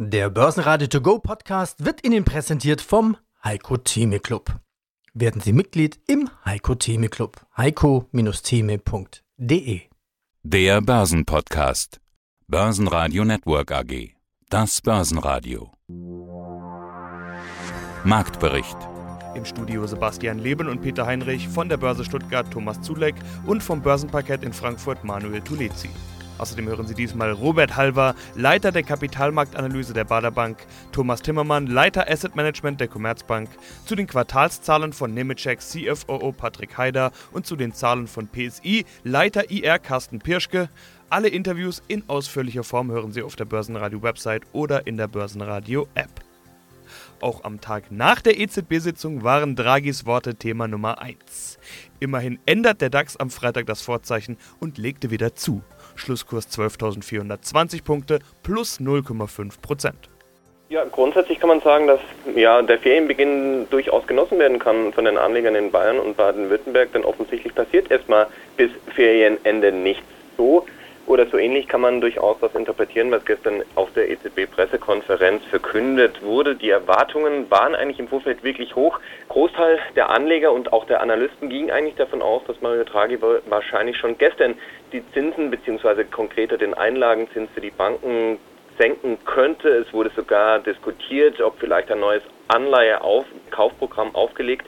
Der Börsenradio To Go Podcast wird Ihnen präsentiert vom Heiko Theme Club. Werden Sie Mitglied im Heiko Theme Club. heiko-theme.de Der Börsenpodcast. Börsenradio Network AG. Das Börsenradio. Marktbericht. Im Studio Sebastian Leben und Peter Heinrich, von der Börse Stuttgart Thomas Zulek und vom Börsenparkett in Frankfurt Manuel Tulezi. Außerdem hören Sie diesmal Robert Halver, Leiter der Kapitalmarktanalyse der Baderbank, Thomas Timmermann, Leiter Asset Management der Commerzbank, zu den Quartalszahlen von Nemetschek CFOO Patrick Haider und zu den Zahlen von PSI, Leiter IR Carsten Pirschke. Alle Interviews in ausführlicher Form hören Sie auf der Börsenradio-Website oder in der Börsenradio-App. Auch am Tag nach der EZB-Sitzung waren Draghis Worte Thema Nummer 1. Immerhin ändert der DAX am Freitag das Vorzeichen und legte wieder zu. Schlusskurs 12.420 Punkte plus 0,5 Prozent. Ja, grundsätzlich kann man sagen, dass ja, der Ferienbeginn durchaus genossen werden kann von den Anlegern in Bayern und Baden-Württemberg, denn offensichtlich passiert erstmal bis Ferienende nichts so. Oder so ähnlich kann man durchaus das interpretieren, was gestern auf der EZB-Pressekonferenz verkündet wurde. Die Erwartungen waren eigentlich im Vorfeld wirklich hoch. Großteil der Anleger und auch der Analysten ging eigentlich davon aus, dass Mario Draghi wahrscheinlich schon gestern die Zinsen bzw. konkreter den Einlagenzins für die Banken senken könnte. Es wurde sogar diskutiert, ob vielleicht ein neues Anleihe-Kaufprogramm aufgelegt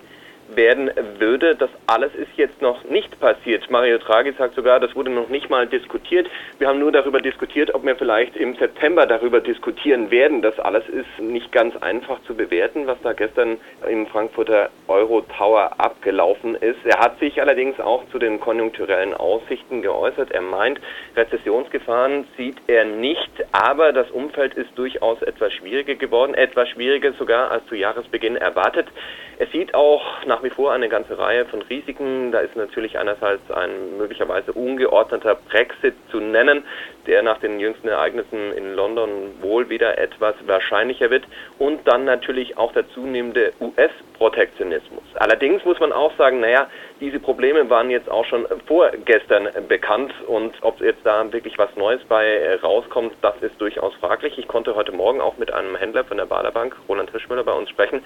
werden würde. Das alles ist jetzt noch nicht passiert. Mario Draghi sagt sogar, das wurde noch nicht mal diskutiert. Wir haben nur darüber diskutiert, ob wir vielleicht im September darüber diskutieren werden. Das alles ist nicht ganz einfach zu bewerten, was da gestern im Frankfurter Euro Tower abgelaufen ist. Er hat sich allerdings auch zu den konjunkturellen Aussichten geäußert. Er meint, Rezessionsgefahren sieht er nicht, aber das Umfeld ist durchaus etwas schwieriger geworden, etwas schwieriger sogar als zu Jahresbeginn erwartet. Er sieht auch nach wie vor eine ganze Reihe von Risiken. Da ist natürlich einerseits ein möglicherweise ungeordneter Brexit zu nennen, der nach den jüngsten Ereignissen in London wohl wieder etwas wahrscheinlicher wird. Und dann natürlich auch der zunehmende US-Protektionismus. Allerdings muss man auch sagen, naja, diese Probleme waren jetzt auch schon vorgestern bekannt und ob jetzt da wirklich was Neues bei rauskommt, das ist durchaus fraglich. Ich konnte heute Morgen auch mit einem Händler von der Baderbank, Roland Hirschmüller, bei uns sprechen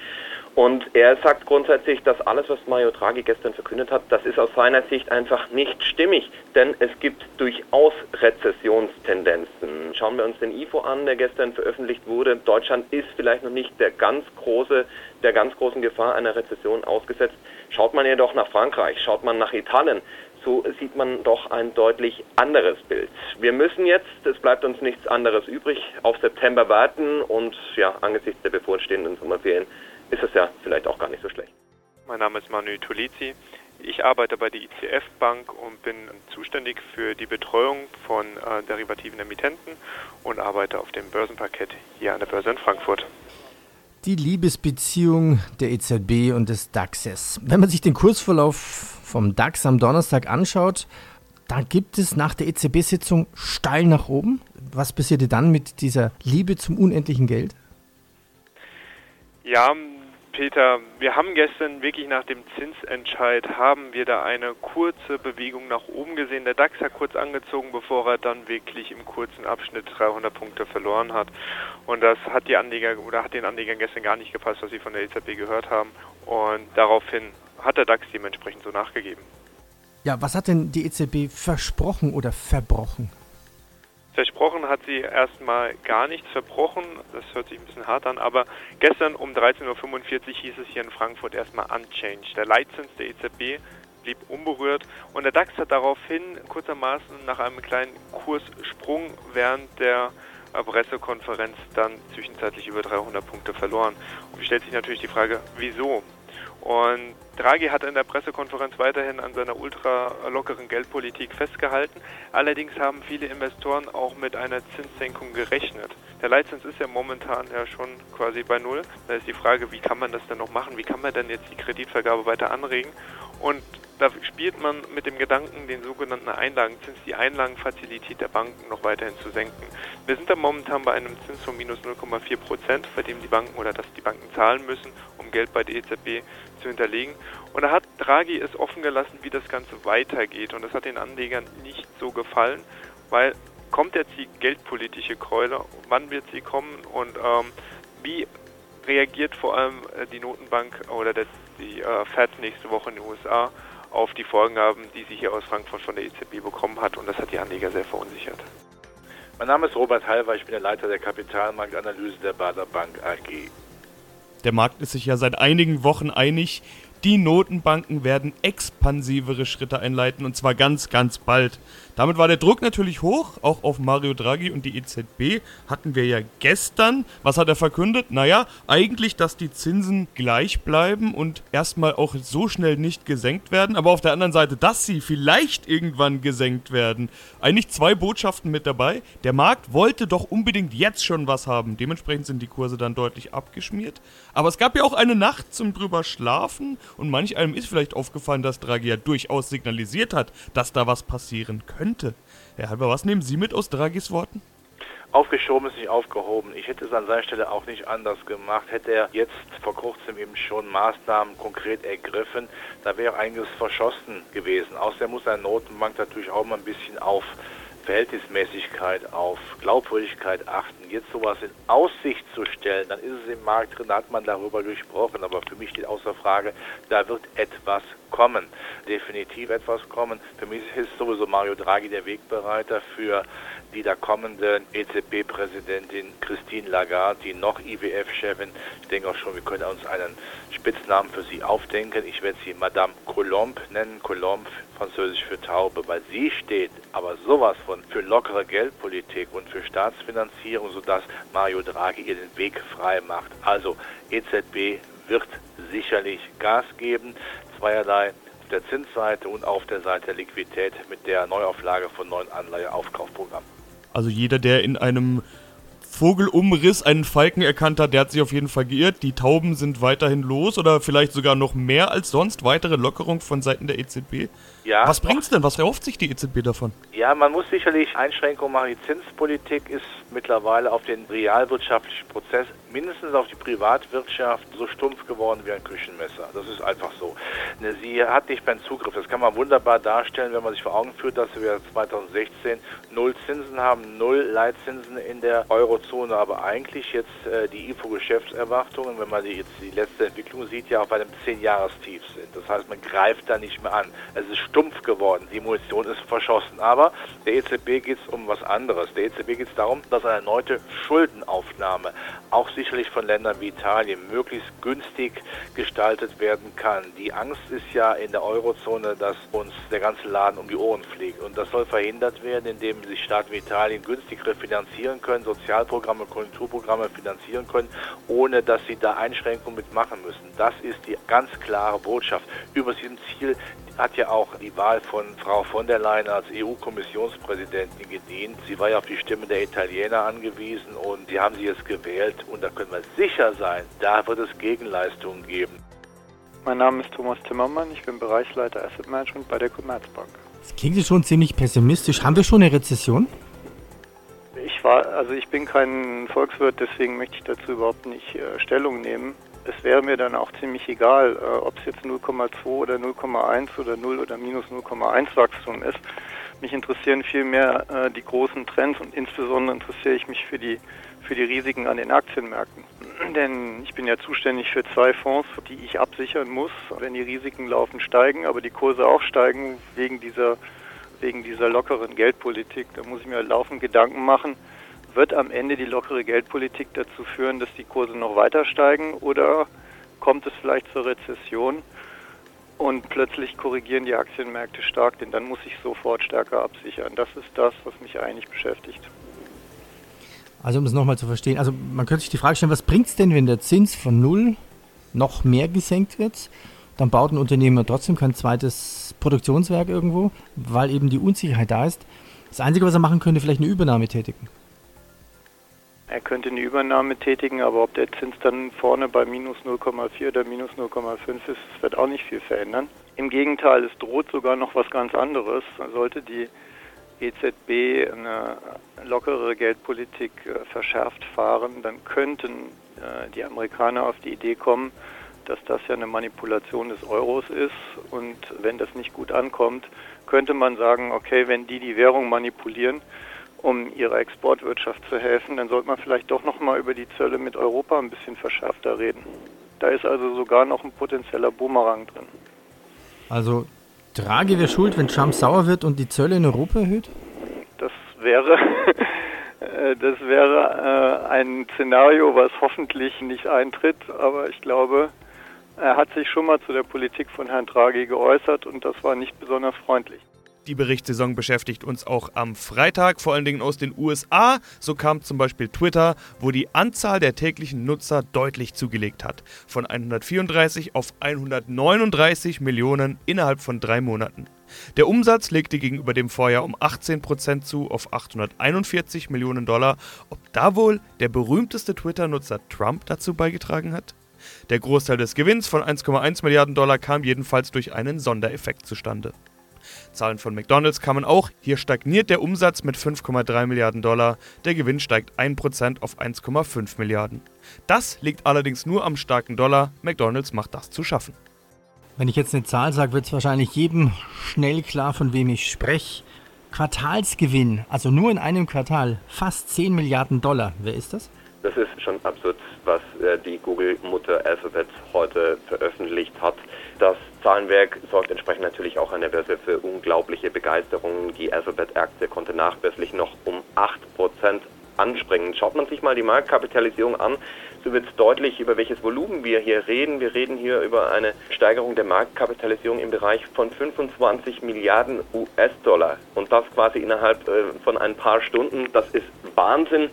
und er sagt grundsätzlich, dass alles, was Mario Draghi gestern verkündet hat, das ist aus seiner Sicht einfach nicht stimmig, denn es gibt durchaus Rezessionstendenzen. Schauen wir uns den IFO an, der gestern veröffentlicht wurde. Deutschland ist vielleicht noch nicht der ganz große, der ganz großen Gefahr einer Rezession ausgesetzt. Schaut man jedoch nach Frankreich, schaut man nach Italien, so sieht man doch ein deutlich anderes Bild. Wir müssen jetzt, es bleibt uns nichts anderes übrig, auf September warten und ja, angesichts der bevorstehenden Sommerferien ist es ja vielleicht auch gar nicht so schlecht. Mein Name ist Manu Tulizi. Ich arbeite bei der ICF Bank und bin zuständig für die Betreuung von äh, derivativen Emittenten und arbeite auf dem Börsenparkett hier an der Börse in Frankfurt. Die Liebesbeziehung der EZB und des DAXes. Wenn man sich den Kursverlauf vom DAX am Donnerstag anschaut, da gibt es nach der EZB-Sitzung steil nach oben. Was passierte dann mit dieser Liebe zum unendlichen Geld? Ja, Peter, wir haben gestern wirklich nach dem Zinsentscheid haben wir da eine kurze Bewegung nach oben gesehen. Der DAX hat kurz angezogen, bevor er dann wirklich im kurzen Abschnitt 300 Punkte verloren hat. Und das hat die Anleger oder hat den Anlegern gestern gar nicht gepasst, was sie von der EZB gehört haben. Und daraufhin hat der DAX dementsprechend so nachgegeben. Ja, was hat denn die EZB versprochen oder verbrochen? Versprochen hat sie erstmal gar nichts verbrochen. Das hört sich ein bisschen hart an, aber gestern um 13.45 Uhr hieß es hier in Frankfurt erstmal unchanged. Der Leitzins der EZB blieb unberührt und der DAX hat daraufhin kurzermaßen nach einem kleinen Kurssprung während der Pressekonferenz dann zwischenzeitlich über 300 Punkte verloren. Und stellt sich natürlich die Frage, wieso? Und Draghi hat in der Pressekonferenz weiterhin an seiner ultra lockeren Geldpolitik festgehalten. Allerdings haben viele Investoren auch mit einer Zinssenkung gerechnet. Der Leitzins ist ja momentan ja schon quasi bei Null. Da ist die Frage, wie kann man das denn noch machen? Wie kann man denn jetzt die Kreditvergabe weiter anregen? Und da spielt man mit dem Gedanken, den sogenannten Einlagenzins, die Einlagenfazilität der Banken noch weiterhin zu senken. Wir sind da momentan bei einem Zins von minus 0,4 Prozent, bei dem die Banken oder dass die Banken zahlen müssen, um Geld bei der EZB zu hinterlegen. Und da hat Draghi es offen gelassen, wie das Ganze weitergeht. Und das hat den Anlegern nicht so gefallen, weil kommt jetzt die geldpolitische Keule? Wann wird sie kommen? Und ähm, wie reagiert vor allem äh, die Notenbank oder das, die äh, Fed nächste Woche in den USA auf die Vorgaben, die sie hier aus Frankfurt von der EZB bekommen hat? Und das hat die Anleger sehr verunsichert. Mein Name ist Robert Halver, ich bin der Leiter der Kapitalmarktanalyse der Bader Bank AG. Der Markt ist sich ja seit einigen Wochen einig, die Notenbanken werden expansivere Schritte einleiten und zwar ganz, ganz bald. Damit war der Druck natürlich hoch, auch auf Mario Draghi und die EZB hatten wir ja gestern. Was hat er verkündet? Naja, eigentlich, dass die Zinsen gleich bleiben und erstmal auch so schnell nicht gesenkt werden, aber auf der anderen Seite, dass sie vielleicht irgendwann gesenkt werden. Eigentlich zwei Botschaften mit dabei. Der Markt wollte doch unbedingt jetzt schon was haben. Dementsprechend sind die Kurse dann deutlich abgeschmiert. Aber es gab ja auch eine Nacht zum drüber schlafen und manch einem ist vielleicht aufgefallen, dass Draghi ja durchaus signalisiert hat, dass da was passieren könnte. Herr Halber, was nehmen Sie mit aus Draghis Worten? Aufgeschoben ist nicht aufgehoben. Ich hätte es an seiner Stelle auch nicht anders gemacht. Hätte er jetzt vor kurzem eben schon Maßnahmen konkret ergriffen, da wäre einiges verschossen gewesen. Außerdem muss eine Notenbank natürlich auch mal ein bisschen auf Verhältnismäßigkeit, auf Glaubwürdigkeit achten. Jetzt sowas in Aussicht zu stellen, dann ist es im Markt drin, da hat man darüber gesprochen. Aber für mich steht außer Frage, da wird etwas kommen. Definitiv etwas kommen. Für mich ist sowieso Mario Draghi der Wegbereiter für die da kommende EZB-Präsidentin Christine Lagarde, die noch IWF-Chefin. Ich denke auch schon, wir können uns einen Spitznamen für sie aufdenken. Ich werde sie Madame Colombe nennen. Colombe, französisch für Taube, weil sie steht aber sowas von für lockere Geldpolitik und für Staatsfinanzierung, sodass Mario Draghi ihr den Weg frei macht. Also EZB wird sicherlich Gas geben. Zweierlei auf der Zinsseite und auf der Seite der Liquidität mit der Neuauflage von neuen Anleiheaufkaufprogrammen. Also jeder, der in einem Vogelumriss einen Falken erkannt hat, der hat sich auf jeden Fall geirrt. Die Tauben sind weiterhin los oder vielleicht sogar noch mehr als sonst. Weitere Lockerung von Seiten der EZB. Ja, Was bringt's denn? Was erhofft sich die EZB davon? Ja, man muss sicherlich Einschränkungen machen. Die Zinspolitik ist mittlerweile auf den realwirtschaftlichen Prozess, mindestens auf die Privatwirtschaft, so stumpf geworden wie ein Küchenmesser. Das ist einfach so. Ne, sie hat nicht mehr einen Zugriff. Das kann man wunderbar darstellen, wenn man sich vor Augen führt, dass wir 2016 null Zinsen haben, null Leitzinsen in der Eurozone, aber eigentlich jetzt äh, die IFO-Geschäftserwartungen, wenn man die, jetzt die letzte Entwicklung sieht, ja auf einem 10-Jahrestief sind. Das heißt, man greift da nicht mehr an. Es ist stumpf geworden. Die Munition ist verschossen. Aber der EZB geht es um was anderes. Der EZB geht es darum, dass eine erneute Schuldenaufnahme auch sicherlich von Ländern wie Italien möglichst günstig gestaltet werden kann. Die Angst ist ja in der Eurozone, dass uns der ganze Laden um die Ohren fliegt. Und das soll verhindert werden, indem sich Staaten wie Italien günstig refinanzieren können, Sozialprogramme, Konjunkturprogramme finanzieren können, ohne dass sie da Einschränkungen mitmachen müssen. Das ist die ganz klare Botschaft. Über diesem Ziel hat ja auch die Wahl von Frau von der Leyen als EU-Kommissionspräsidentin gedient. Sie war ja auf die Stimme der Italiener angewiesen und die haben sie jetzt gewählt. Und da können wir sicher sein, da wird es Gegenleistungen geben. Mein Name ist Thomas Timmermann, ich bin Bereichsleiter Asset Management bei der Commerzbank. Das klingt schon ziemlich pessimistisch. Haben wir schon eine Rezession? Ich war, also ich bin kein Volkswirt, deswegen möchte ich dazu überhaupt nicht äh, Stellung nehmen es wäre mir dann auch ziemlich egal, äh, ob es jetzt 0,2 oder 0,1 oder 0 oder minus 0,1 Wachstum ist. Mich interessieren vielmehr äh, die großen Trends und insbesondere interessiere ich mich für die, für die Risiken an den Aktienmärkten. Denn ich bin ja zuständig für zwei Fonds, die ich absichern muss, wenn die Risiken laufen, steigen, aber die Kurse auch steigen wegen dieser, wegen dieser lockeren Geldpolitik. Da muss ich mir laufend Gedanken machen, wird am Ende die lockere Geldpolitik dazu führen, dass die Kurse noch weiter steigen oder kommt es vielleicht zur Rezession und plötzlich korrigieren die Aktienmärkte stark, denn dann muss ich sofort stärker absichern. Das ist das, was mich eigentlich beschäftigt. Also um es nochmal zu verstehen, also man könnte sich die Frage stellen, was bringt es denn, wenn der Zins von null noch mehr gesenkt wird? Dann baut ein Unternehmen trotzdem kein zweites Produktionswerk irgendwo, weil eben die Unsicherheit da ist. Das Einzige, was er machen könnte, vielleicht eine Übernahme tätigen. Er könnte eine Übernahme tätigen, aber ob der Zins dann vorne bei minus 0,4 oder minus 0,5 ist, wird auch nicht viel verändern. Im Gegenteil, es droht sogar noch was ganz anderes. Sollte die EZB eine lockere Geldpolitik äh, verschärft fahren, dann könnten äh, die Amerikaner auf die Idee kommen, dass das ja eine Manipulation des Euros ist und wenn das nicht gut ankommt, könnte man sagen, okay, wenn die die Währung manipulieren, um ihrer Exportwirtschaft zu helfen, dann sollte man vielleicht doch nochmal über die Zölle mit Europa ein bisschen verschärfter reden. Da ist also sogar noch ein potenzieller Boomerang drin. Also Draghi wäre schuld, wenn Trump sauer wird und die Zölle in Europa erhöht? Das wäre, äh, das wäre äh, ein Szenario, was hoffentlich nicht eintritt, aber ich glaube, er hat sich schon mal zu der Politik von Herrn Draghi geäußert und das war nicht besonders freundlich. Die Berichtssaison beschäftigt uns auch am Freitag, vor allen Dingen aus den USA. So kam zum Beispiel Twitter, wo die Anzahl der täglichen Nutzer deutlich zugelegt hat. Von 134 auf 139 Millionen innerhalb von drei Monaten. Der Umsatz legte gegenüber dem Vorjahr um 18% zu auf 841 Millionen Dollar. Ob da wohl der berühmteste Twitter-Nutzer Trump dazu beigetragen hat? Der Großteil des Gewinns von 1,1 Milliarden Dollar kam jedenfalls durch einen Sondereffekt zustande. Zahlen von McDonald's kamen auch. Hier stagniert der Umsatz mit 5,3 Milliarden Dollar. Der Gewinn steigt 1% auf 1,5 Milliarden. Das liegt allerdings nur am starken Dollar. McDonald's macht das zu schaffen. Wenn ich jetzt eine Zahl sage, wird es wahrscheinlich jedem schnell klar, von wem ich spreche. Quartalsgewinn, also nur in einem Quartal, fast 10 Milliarden Dollar. Wer ist das? Das ist schon absurd, was äh, die Google-Mutter Alphabet heute veröffentlicht hat. Das Zahlenwerk sorgt entsprechend natürlich auch an der Börse für unglaubliche Begeisterung. Die Alphabet-Aktie konnte nachbörslich noch um 8% anspringen. Schaut man sich mal die Marktkapitalisierung an, so wird deutlich, über welches Volumen wir hier reden. Wir reden hier über eine Steigerung der Marktkapitalisierung im Bereich von 25 Milliarden US-Dollar. Und das quasi innerhalb äh, von ein paar Stunden. Das ist Wahnsinn.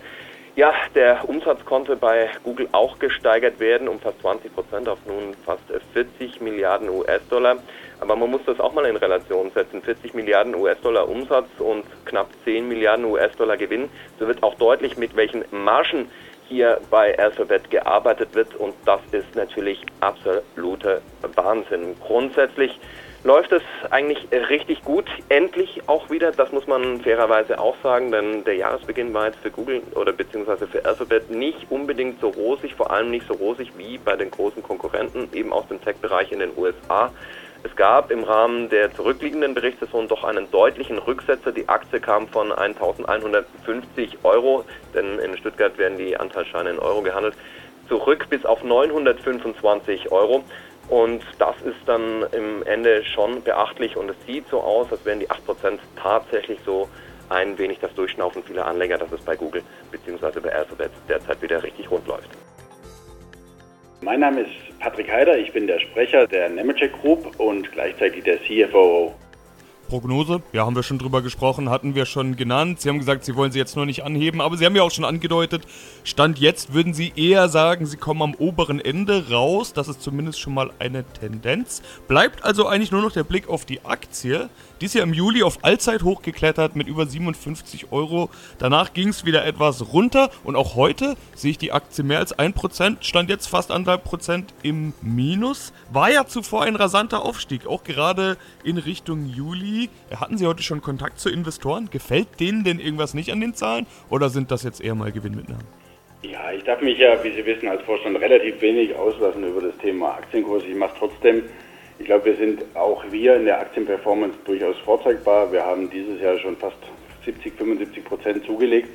Ja, der Umsatz konnte bei Google auch gesteigert werden um fast 20 Prozent auf nun fast 40 Milliarden US-Dollar. Aber man muss das auch mal in Relation setzen. 40 Milliarden US-Dollar Umsatz und knapp 10 Milliarden US-Dollar Gewinn. So wird auch deutlich, mit welchen Margen hier bei Alphabet gearbeitet wird. Und das ist natürlich absoluter Wahnsinn. Grundsätzlich läuft es eigentlich richtig gut. Endlich auch wieder, das muss man fairerweise auch sagen, denn der Jahresbeginn war jetzt für Google oder beziehungsweise für Alphabet nicht unbedingt so rosig, vor allem nicht so rosig wie bei den großen Konkurrenten, eben aus dem Tech-Bereich in den USA. Es gab im Rahmen der zurückliegenden Berichtssaison doch einen deutlichen Rücksetzer. Die Aktie kam von 1150 Euro, denn in Stuttgart werden die Anteilsscheine in Euro gehandelt, zurück bis auf 925 Euro. Und das ist dann im Ende schon beachtlich und es sieht so aus, als wären die 8% tatsächlich so ein wenig das Durchschnaufen vieler Anleger, dass es bei Google bzw. bei Alphabet derzeit wieder richtig rund läuft. Mein Name ist Patrick Heider, ich bin der Sprecher der Nemetschek Group und gleichzeitig der CFO Prognose, ja, haben wir schon drüber gesprochen, hatten wir schon genannt. Sie haben gesagt, Sie wollen sie jetzt nur nicht anheben, aber Sie haben ja auch schon angedeutet, Stand jetzt würden Sie eher sagen, Sie kommen am oberen Ende raus. Das ist zumindest schon mal eine Tendenz. Bleibt also eigentlich nur noch der Blick auf die Aktie. Die ist ja im Juli auf Allzeit hochgeklettert mit über 57 Euro. Danach ging es wieder etwas runter und auch heute sehe ich die Aktie mehr als 1%, stand jetzt fast 1,5% im Minus. War ja zuvor ein rasanter Aufstieg, auch gerade in Richtung Juli. Hatten Sie heute schon Kontakt zu Investoren? Gefällt denen denn irgendwas nicht an den Zahlen oder sind das jetzt eher mal Gewinnmitnahmen? Ja, ich darf mich ja, wie Sie wissen, als Vorstand relativ wenig auslassen über das Thema Aktienkurs. Ich mache trotzdem ich glaube, wir sind auch wir in der Aktienperformance durchaus vorzeigbar. Wir haben dieses Jahr schon fast 70, 75 Prozent zugelegt.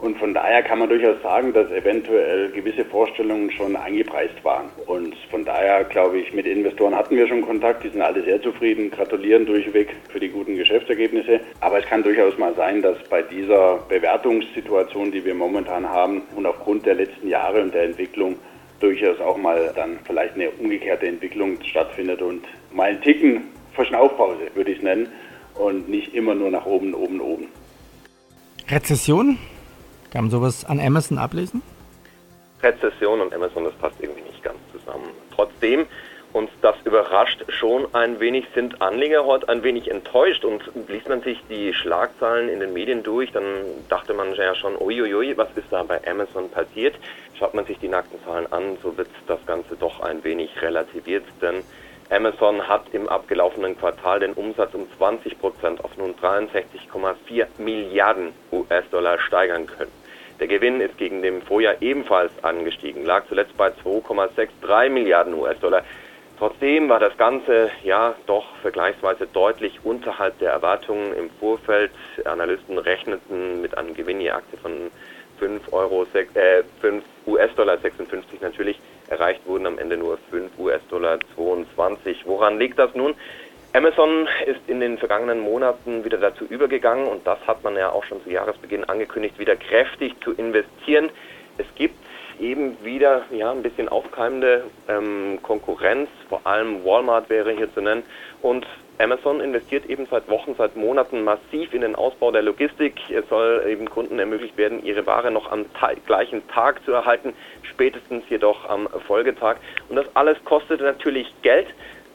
Und von daher kann man durchaus sagen, dass eventuell gewisse Vorstellungen schon eingepreist waren. Und von daher glaube ich, mit Investoren hatten wir schon Kontakt. Die sind alle sehr zufrieden, gratulieren durchweg für die guten Geschäftsergebnisse. Aber es kann durchaus mal sein, dass bei dieser Bewertungssituation, die wir momentan haben und aufgrund der letzten Jahre und der Entwicklung durchaus auch mal dann vielleicht eine umgekehrte Entwicklung stattfindet und mal einen Ticken Verschnaufpause, würde ich es nennen, und nicht immer nur nach oben, oben, oben. Rezession? Kann man sowas an Amazon ablesen? Rezession und Amazon, das passt irgendwie nicht ganz zusammen. Trotzdem und das überrascht schon ein wenig, sind Anleger heute ein wenig enttäuscht. Und liest man sich die Schlagzeilen in den Medien durch, dann dachte man ja schon, uiuiui, was ist da bei Amazon passiert? Schaut man sich die nackten Zahlen an, so wird das Ganze doch ein wenig relativiert, denn Amazon hat im abgelaufenen Quartal den Umsatz um 20 Prozent auf nun 63,4 Milliarden US-Dollar steigern können. Der Gewinn ist gegen dem Vorjahr ebenfalls angestiegen, lag zuletzt bei 2,63 Milliarden US-Dollar. Trotzdem war das Ganze ja doch vergleichsweise deutlich unterhalb der Erwartungen im Vorfeld. Analysten rechneten mit einem Gewinn je Aktie von 5 Euro, äh, 5 US-Dollar 56 natürlich. Erreicht wurden am Ende nur 5 US-Dollar 22. Woran liegt das nun? Amazon ist in den vergangenen Monaten wieder dazu übergegangen und das hat man ja auch schon zu Jahresbeginn angekündigt, wieder kräftig zu investieren. Es gibt eben wieder ja, ein bisschen aufkeimende ähm, Konkurrenz, vor allem Walmart wäre hier zu nennen. Und Amazon investiert eben seit Wochen, seit Monaten massiv in den Ausbau der Logistik. Es soll eben Kunden ermöglicht werden, ihre Ware noch am gleichen Tag zu erhalten, spätestens jedoch am Folgetag. Und das alles kostet natürlich Geld.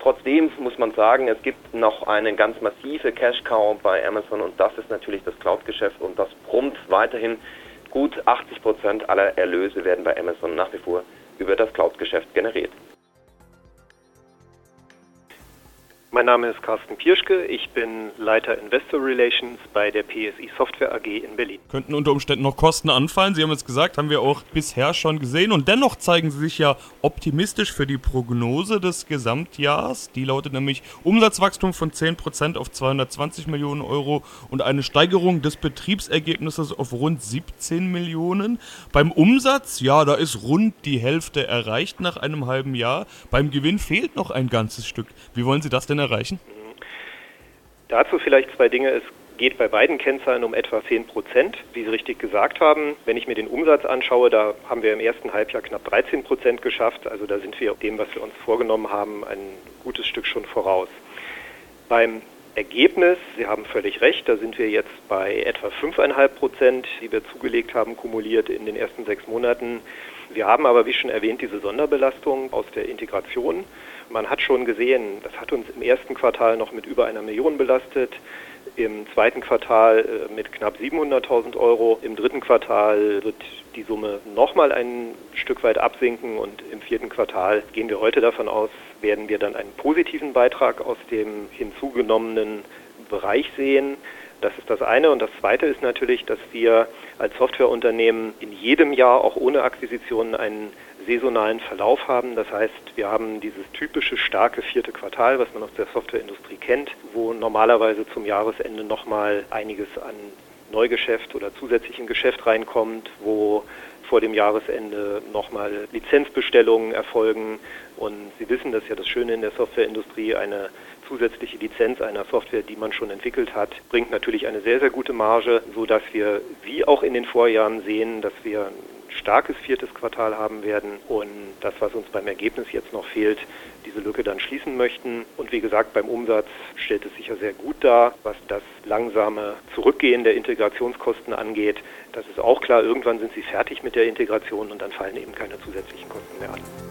Trotzdem muss man sagen, es gibt noch eine ganz massive Cash-Cow bei Amazon und das ist natürlich das Cloud-Geschäft und das brummt weiterhin Gut 80 Prozent aller Erlöse werden bei Amazon nach wie vor über das Cloud-Geschäft generiert. Mein Name ist Carsten Pirschke, ich bin Leiter Investor Relations bei der PSI Software AG in Berlin. Könnten unter Umständen noch Kosten anfallen, Sie haben es gesagt, haben wir auch bisher schon gesehen und dennoch zeigen Sie sich ja optimistisch für die Prognose des Gesamtjahres. Die lautet nämlich Umsatzwachstum von 10% auf 220 Millionen Euro und eine Steigerung des Betriebsergebnisses auf rund 17 Millionen. Beim Umsatz, ja, da ist rund die Hälfte erreicht nach einem halben Jahr. Beim Gewinn fehlt noch ein ganzes Stück. Wie wollen Sie das denn erreichen? Dazu vielleicht zwei Dinge. Es geht bei beiden Kennzahlen um etwa 10 Prozent, wie Sie richtig gesagt haben. Wenn ich mir den Umsatz anschaue, da haben wir im ersten Halbjahr knapp 13 Prozent geschafft. Also da sind wir dem, was wir uns vorgenommen haben, ein gutes Stück schon voraus. Beim Ergebnis, Sie haben völlig recht, da sind wir jetzt bei etwa 5,5 Prozent, die wir zugelegt haben, kumuliert in den ersten sechs Monaten. Wir haben aber, wie schon erwähnt, diese Sonderbelastung aus der Integration. Man hat schon gesehen, das hat uns im ersten Quartal noch mit über einer Million belastet, im zweiten Quartal äh, mit knapp 700.000 Euro, im dritten Quartal wird die Summe nochmal ein Stück weit absinken und im vierten Quartal gehen wir heute davon aus, werden wir dann einen positiven Beitrag aus dem hinzugenommenen Bereich sehen. Das ist das eine. Und das zweite ist natürlich, dass wir als Softwareunternehmen in jedem Jahr auch ohne Akquisitionen einen saisonalen Verlauf haben. Das heißt, wir haben dieses typische starke vierte Quartal, was man aus der Softwareindustrie kennt, wo normalerweise zum Jahresende nochmal einiges an Neugeschäft oder zusätzlichem Geschäft reinkommt, wo vor dem Jahresende nochmal Lizenzbestellungen erfolgen. Und Sie wissen, das ist ja das Schöne in der Softwareindustrie, eine zusätzliche Lizenz einer Software, die man schon entwickelt hat, bringt natürlich eine sehr, sehr gute Marge, sodass wir wie auch in den Vorjahren sehen, dass wir ein starkes viertes Quartal haben werden und das, was uns beim Ergebnis jetzt noch fehlt, diese Lücke dann schließen möchten. Und wie gesagt, beim Umsatz stellt es sich ja sehr gut dar, was das langsame Zurückgehen der Integrationskosten angeht. Das ist auch klar, irgendwann sind sie fertig mit der Integration und dann fallen eben keine zusätzlichen Kosten mehr an.